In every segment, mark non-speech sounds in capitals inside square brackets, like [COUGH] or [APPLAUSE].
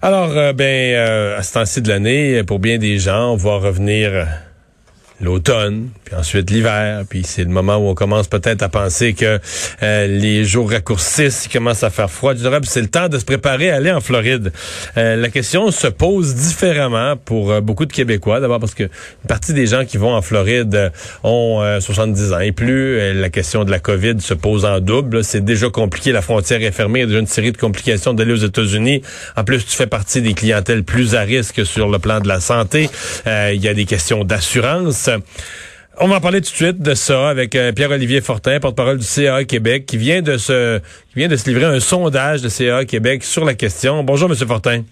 Alors, euh, ben, euh, à ce temps-ci de l'année, pour bien des gens, on va revenir euh, l'automne, puis ensuite l'hiver, puis c'est le moment où on commence peut-être à penser que euh, les jours raccourcissent, il commence à faire froid, etc. Puis c'est le temps de se préparer à aller en Floride. Euh, la question se pose différemment pour euh, beaucoup de Québécois. D'abord parce que une partie des gens qui vont en Floride euh, ont euh, 70 ans et plus. Euh, la question de la COVID se pose en double. C'est déjà compliqué, la frontière est fermée, il y a déjà une série de complications d'aller aux États-Unis. En plus, tu fais partie des clientèles plus à risque sur le plan de la santé. Euh, il y a des questions d'assurance. On va en parler tout de suite de ça avec euh, Pierre-Olivier Fortin, porte-parole du CA Québec, qui vient de se qui vient de se livrer un sondage de CA Québec sur la question. Bonjour, Monsieur Fortin.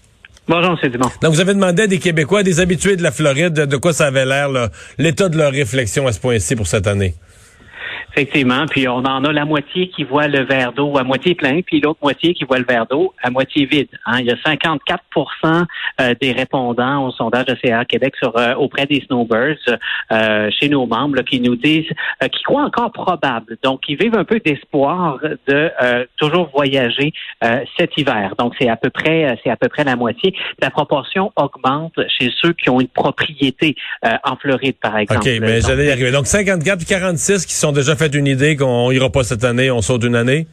Bonjour, M. Dumont. Donc, vous avez demandé à des Québécois, des habitués de la Floride, de, quoi ça avait l'air, l'état de leur réflexion à ce point-ci pour cette année. Effectivement, puis on en a la moitié qui voit le verre d'eau à moitié plein, puis l'autre moitié qui voit le verre d'eau à moitié vide. hein. Il y a 54% euh, des répondants au sondage de CA Québec sur euh, auprès des snowbirds euh, chez nos membres là, qui nous disent euh, qui croient encore probable. Donc, ils vivent un peu d'espoir de euh, toujours voyager euh, cet hiver. Donc, c'est à peu près c'est à peu près la moitié. La proportion augmente chez ceux qui ont une propriété euh, en Floride, par exemple. OK, mais j'allais y arriver. Donc, 54 puis 46 qui sont déjà fait une idée qu'on ira pas cette année, on saute une année?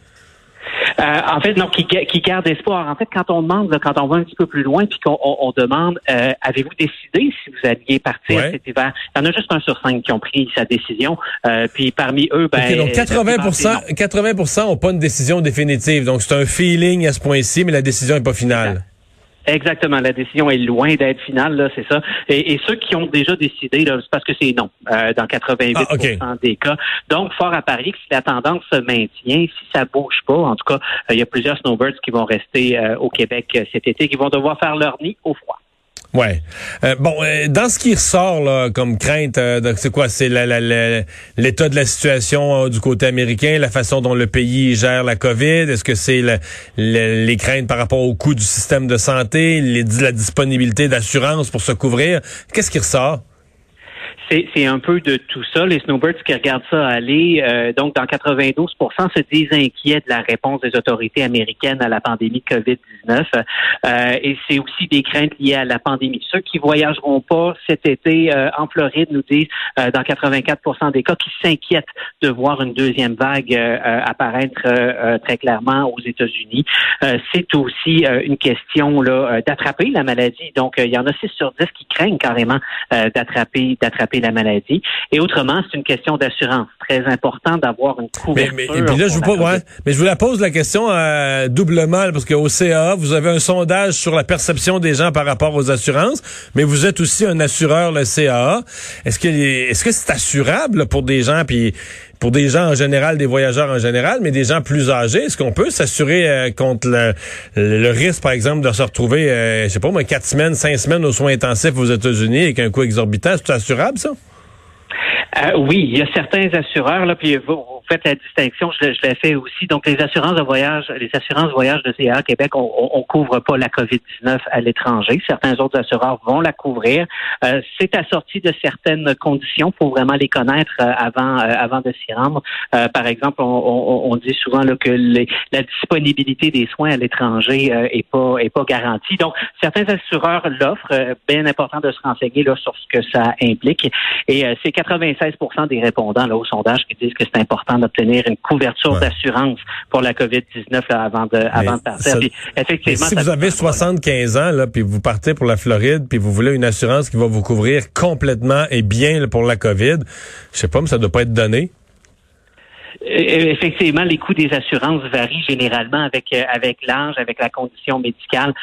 Euh, en fait, non, qui, qui garde espoir. En fait, quand on demande, là, quand on va un petit peu plus loin, puis qu'on on, on demande, euh, avez-vous décidé si vous alliez partir Ouais. cet hiver? Il y en a juste un sur cinq qui ont pris sa décision. Euh, puis parmi eux, ben, OK, donc 80 80 ont pas une décision définitive. Donc, c'est un feeling à ce point-ci, mais la décision est pas finale. Exactement, la décision est loin d'être finale, là, c'est ça. Et, et ceux qui ont déjà décidé, là, c'est parce que c'est non, euh, dans 88 Ah, OK. des cas. Donc, fort à parier que si la tendance se maintient, si ça bouge pas, en tout cas, euh, il y a plusieurs snowbirds qui vont rester euh, au Québec euh, cet été, qui vont devoir faire leur nid au froid. Ouais. Euh, bon, euh, dans ce qui ressort là, comme crainte, euh, c'est quoi? C'est l'état de la situation euh, du côté américain, la façon dont le pays gère la COVID. Est-ce que c'est le- le- les craintes par rapport au coût du système de santé, les- la disponibilité d'assurance pour se couvrir? Qu'est-ce qui ressort? C'est un peu de tout ça. Les snowbirds qui regardent ça aller, euh, donc dans 92% se disent inquiets de la réponse des autorités américaines à la pandémie de COVID-19. Euh, et c'est aussi des craintes liées à la pandémie. Ceux qui voyageront pas cet été euh, en Floride nous disent euh, dans 84% des cas qui s'inquiètent de voir une deuxième vague euh, euh, apparaître très clairement aux États-Unis. C'est aussi une question là d'attraper la maladie. Donc, il y en a 6 sur 10 qui craignent carrément euh, d'attraper la maladie. Et autrement, c'est une question d'assurance. Très important d'avoir une mais, couverture. mais, et puis là, je vous, la ouais, mais je vous la pose la question euh, doublement, parce qu'au CA, vous avez un sondage sur la perception des gens par rapport aux assurances, mais vous êtes aussi un assureur, le CAA. Est-ce que est-ce que c'est assurable pour des gens, puis pour des gens en général, des voyageurs en général, mais des gens plus âgés, est-ce qu'on peut s'assurer euh, contre le, risque, par exemple, de se retrouver, euh, je sais pas moi, quatre semaines, cinq semaines aux soins intensifs aux États-Unis avec un coût exorbitant, c'est assurable ça? Euh, oui, il y a certains assureurs, là, puis vous, faites la distinction, je, l'ai- je l'ai fait aussi. Donc, les assurances de voyage, les assurances voyage de CA Québec, on, on, on couvre pas la COVID-19 à l'étranger. Certains autres assureurs vont la couvrir. Euh, c'est assorti de certaines conditions. Faut vraiment les connaître euh, avant, euh, avant de s'y rendre. Euh, par exemple, on, on, dit souvent là, que les, la disponibilité des soins à l'étranger euh, est pas est pas garantie. Donc, certains assureurs l'offrent. Euh, bien important de se renseigner là, sur ce que ça implique. Et c'est 96% des répondants là, au sondage qui disent que c'est important d'obtenir une couverture Ouais. d'assurance pour la COVID-19 là, avant de, avant de partir. ça- Puis, effectivement, si vous avez peut prendre- 75 ans, là, puis vous partez pour la Floride, puis vous voulez une assurance qui va vous couvrir complètement et bien là, pour la COVID, je sais pas, mais ça doit pas être donné. Effectivement, les coûts des assurances varient généralement avec avec l'âge, avec la condition médicale.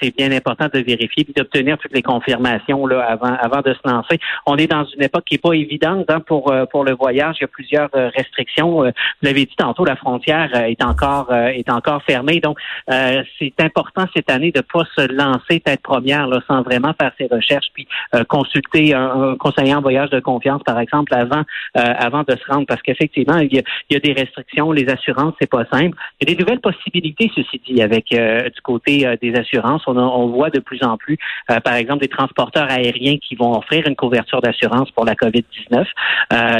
c'est bien important de vérifier et d'obtenir toutes les confirmations là avant avant de se lancer. On est dans une époque qui est pas évidente hein, pour pour le voyage. Il y a plusieurs restrictions. Vous l'avez dit tantôt, la frontière est encore est encore fermée. Donc, c'est important cette année de pas se lancer tête première là, sans vraiment faire ses recherches puis consulter un, conseiller en voyage de confiance, par exemple, avant avant de se rendre, parce qu'effectivement, il y, a, des restrictions. Les assurances, c'est pas simple. Il y a des nouvelles possibilités, ceci dit, avec du côté des assurances. On, on, voit de plus en plus, par exemple, des transporteurs aériens qui vont offrir une couverture d'assurance pour la COVID-19.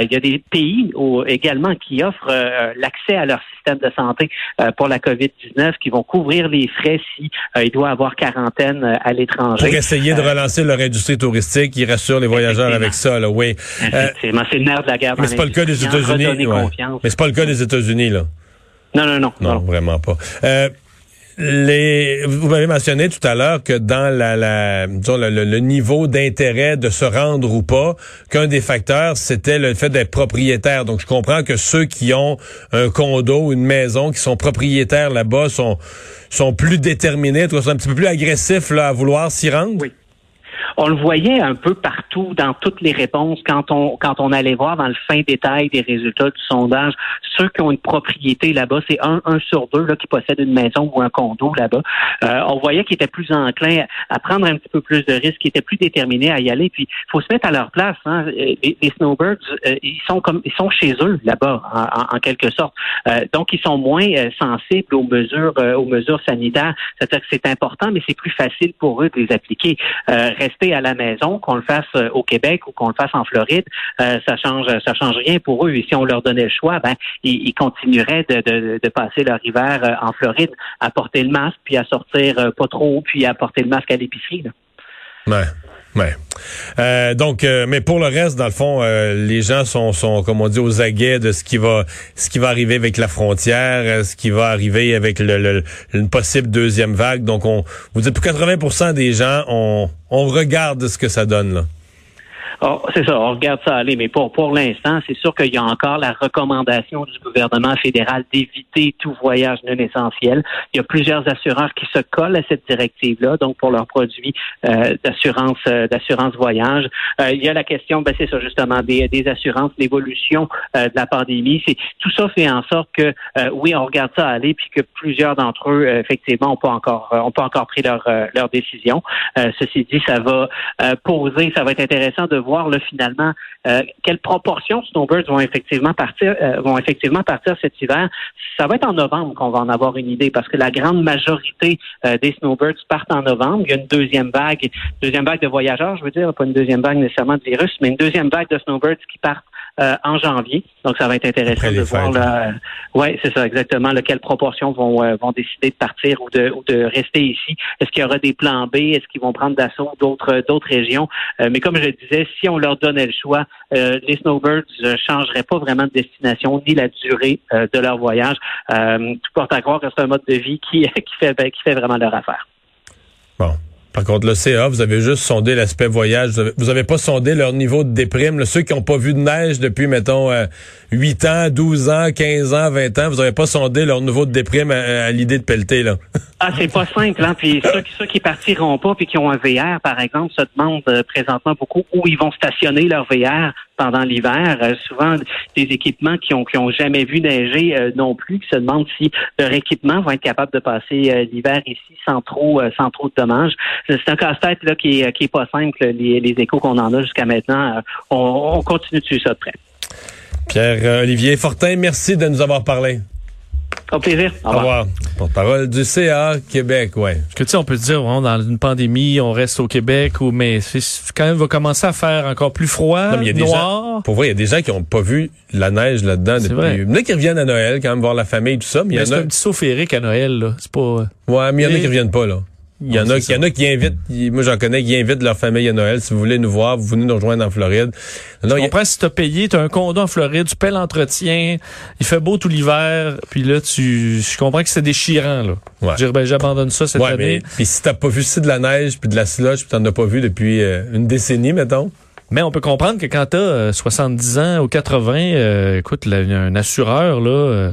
il y a des pays également qui offrent l'accès à leur système de santé pour la COVID-19, qui vont couvrir les frais si il doit avoir quarantaine à l'étranger. Pour essayer de relancer leur industrie touristique, ils rassurent les voyageurs avec ça, là, oui. Effectivement, c'est le nerf de la guerre. Mais c'est pas le cas des États-Unis. Mais c'est pas le cas des États-Unis, là. Non, non, non. Non, vraiment pas. Euh, les, vous m'avez mentionné tout à l'heure que dans la, la disons, le, niveau d'intérêt de se rendre ou pas, qu'un des facteurs c'était le fait d'être propriétaire. Donc je comprends que ceux qui ont un condo, une maison, qui sont propriétaires là-bas, sont sont plus déterminés, sont un petit peu plus agressifs là, à vouloir s'y rendre. Oui. On le voyait un peu partout dans toutes les réponses quand on quand on allait voir dans le fin détail des résultats du sondage ceux qui ont une propriété là-bas, c'est un, un sur deux là, qui possède une maison ou un condo là-bas. Euh, on voyait qu'ils étaient plus enclins à prendre un petit peu plus de risques, qu'ils étaient plus déterminés à y aller. Puis il faut se mettre à leur place. Hein. Les, snowbirds, euh, ils sont comme ils sont chez eux là-bas en, en, quelque sorte. Euh, donc ils sont moins sensibles aux mesures aux mesures sanitaires. C'est-à-dire que c'est important, mais c'est plus facile pour eux de les appliquer. Rester à la maison, qu'on le fasse euh, au Québec ou qu'on le fasse en Floride, euh, ça change ça change rien pour eux. Et si on leur donnait le choix, ben ils, continueraient de, passer leur hiver euh, en Floride à porter le masque, puis à sortir pas trop, puis à porter le masque à l'épicerie. Ouais. donc, mais pour le reste, dans le fond, les gens sont, sont, comme on dit, aux aguets de ce qui va, ce qui va arriver avec la frontière, ce qui va arriver avec le, une possible deuxième vague. Donc, on, vous dites, pour 80% des gens, on, on regarde ce que ça donne là. Oh, c'est ça, on regarde ça aller, mais pour, pour l'instant, c'est sûr qu'il y a encore la recommandation du gouvernement fédéral d'éviter tout voyage non essentiel. Il y a plusieurs assureurs qui se collent à cette directive-là, donc pour leurs produits euh, d'assurance euh, d'assurance voyage. Euh, il y a la question, ben c'est ça justement, des, des assurances, l'évolution de la pandémie. C'est tout ça fait en sorte que oui, on regarde ça aller, puis que plusieurs d'entre eux, effectivement, ont pas encore ont pas encore pris leur leur décision. ceci dit, ça va poser, ça va être intéressant de voir là, finalement euh, quelle proportion de snowbirds vont effectivement partir euh, vont effectivement partir cet hiver. Ça va être en novembre qu'on va en avoir une idée parce que la grande majorité euh, des snowbirds partent en novembre. Il y a une deuxième vague, deuxième vague de voyageurs, je veux dire, pas une deuxième vague nécessairement de virus, mais une deuxième vague de snowbirds qui partent euh, en janvier. Donc, ça va être intéressant de voir. Là, ouais, c'est ça exactement. Là, quelles proportions vont euh, vont décider de partir ou de ou de rester ici. Est-ce qu'il y aura des plans B? Est-ce qu'ils vont prendre d'assaut d'autres d'autres régions? Euh, Mais comme je disais, si on leur donnait le choix, les snowbirds ne changeraient pas vraiment de destination ni la durée de leur voyage. tout porte à croire que c'est un mode de vie qui [LAUGHS] qui fait ben, qui fait vraiment leur affaire. Bon. Par contre, le CA, vous avez juste sondé l'aspect voyage. Vous n'avez pas sondé leur niveau de déprime. ceux qui n'ont pas vu de neige depuis, mettons, 8 euh, ans, 12 ans, 15 ans, 20 ans, vous n'avez pas sondé leur niveau de déprime à, l'idée de pelleter, là. ah, c'est pas simple, hein. Puis ceux, ceux, qui partiront pas puis qui ont un VR, par exemple, se demandent euh, présentement beaucoup où ils vont stationner leur VR pendant l'hiver. Euh, souvent, des équipements qui ont, qui ont jamais vu neiger non plus, qui se demandent si leur équipement va être capable de passer l'hiver ici sans trop, sans trop de dommages c'est un casse-tête là qui est, qui est pas simple. Les, les échos qu'on en a jusqu'à maintenant, euh, on, on continue de suivre ça de près. Pierre-Olivier Fortin, merci de nous avoir parlé. Au plaisir. Au revoir. Porte-parole du CA Québec, ouais. Parce que tu sais, on peut dire, dans une pandémie, on reste au Québec, ou mais quand même va commencer à faire encore plus froid, non, y a noir. Des gens, pour vrai, il y a des gens qui n'ont pas vu la neige là-dedans depuis. Vrai. Il y en a qui reviennent à Noël, quand même voir la famille, tout ça. Mais, mais c'est un petit saut féerique à Noël, là. C'est pas. Ouais, mais il y en a qui reviennent pas, là. Il y, en a, il y en a qui invitent, moi j'en connais, qui invitent leur famille à Noël. Si vous voulez nous voir, vous venez nous rejoindre en Floride. Non, tu comprends, si t'as payé, t'as un condo en Floride, tu paies l'entretien, il fait beau tout l'hiver, puis là, tu, je comprends que c'est déchirant, là. Ouais. Dire, ben, j'abandonne ça cette année. puis si t'as pas vu si de la neige, puis de la slush, puis t'en as pas vu depuis euh, une décennie, mettons. Mais on peut comprendre que quand tu as 70 ans ou 80, euh, écoute, un assureur, là,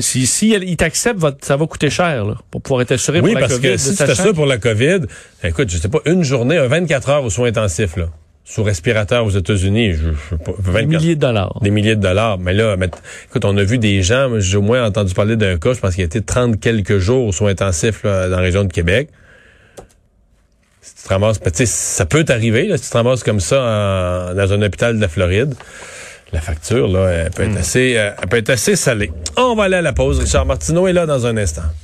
si, si il t'accepte, ça va coûter cher là, pour pouvoir être assuré oui, pour la parce COVID. que si c'était ça pour la COVID, écoute, je sais pas, une journée, 24 heures aux soins intensifs, là, sous respirateur aux États-Unis, je, je, des milliers de dollars. Des milliers de dollars. Mais là, écoute, on a vu des gens, j'ai au moins entendu parler d'un cas, je pense qu'il a été 30 quelques jours aux soins intensifs là, dans la région de Québec. Si tu te ramasses, ben, ça peut t'arriver, si tu te ramasses comme ça dans un hôpital de la Floride la facture, là, elle peut, être hmm. assez, euh, elle peut être assez salée. On va aller à la pause. Richard Martineau est là dans un instant.